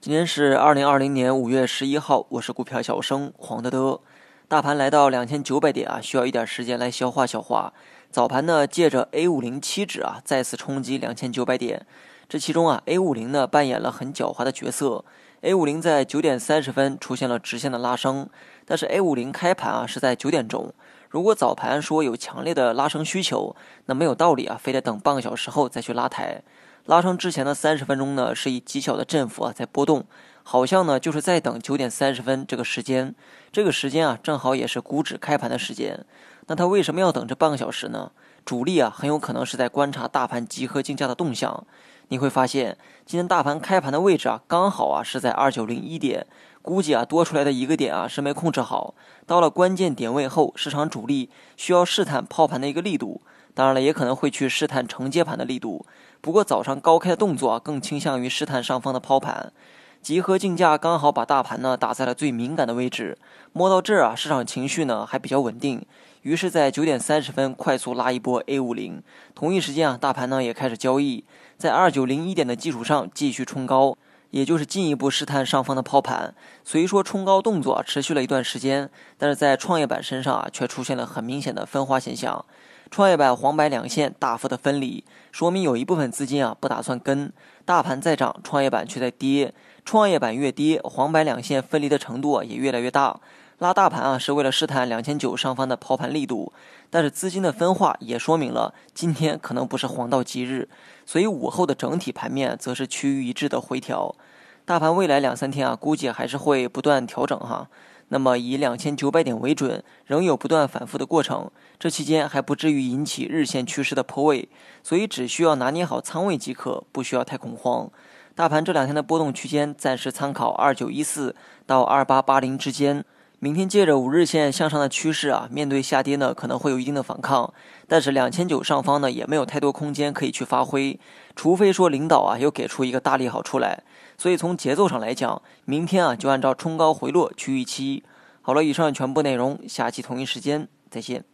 今天是二零二零年五月十一号，我是股票小生黄德德。大盘来到两千九百点啊，需要一点时间来消化消化。早盘呢，借着 A 五零期指啊再次冲击两千九百点，这其中啊 A 五零呢扮演了很狡猾的角色。A 五零在九点三十分出现了直线的拉升，但是 A 五零开盘啊是在九点钟。如果早盘说有强烈的拉升需求，那没有道理啊，非得等半个小时后再去拉抬。拉升之前的三十分钟呢，是以极小的振幅啊在波动，好像呢就是在等九点三十分这个时间。这个时间啊，正好也是股指开盘的时间。那他为什么要等这半个小时呢？主力啊，很有可能是在观察大盘集合竞价的动向。你会发现，今天大盘开盘的位置啊，刚好啊是在二九零一点，估计啊多出来的一个点啊是没控制好。到了关键点位后，市场主力需要试探抛盘的一个力度，当然了，也可能会去试探承接盘的力度。不过早上高开的动作啊，更倾向于试探上方的抛盘。集合竞价刚好把大盘呢打在了最敏感的位置，摸到这儿啊，市场情绪呢还比较稳定，于是，在九点三十分快速拉一波 A 五零，同一时间啊，大盘呢也开始交易，在二九零一点的基础上继续冲高，也就是进一步试探上方的抛盘。虽说冲高动作持续了一段时间，但是在创业板身上啊，却出现了很明显的分化现象，创业板黄白两线大幅的分离，说明有一部分资金啊不打算跟，大盘在涨，创业板却在跌。创业板越跌，黄白两线分离的程度也越来越大。拉大盘啊，是为了试探两千九上方的抛盘力度。但是资金的分化也说明了今天可能不是黄道吉日，所以午后的整体盘面则是趋于一致的回调。大盘未来两三天啊，估计还是会不断调整哈。那么以两千九百点为准，仍有不断反复的过程。这期间还不至于引起日线趋势的破位，所以只需要拿捏好仓位即可，不需要太恐慌。大盘这两天的波动区间暂时参考二九一四到二八八零之间。明天借着五日线向上的趋势啊，面对下跌呢可能会有一定的反抗，但是两千九上方呢也没有太多空间可以去发挥，除非说领导啊又给出一个大利好出来。所以从节奏上来讲，明天啊就按照冲高回落去预期。好了，以上全部内容，下期同一时间再见。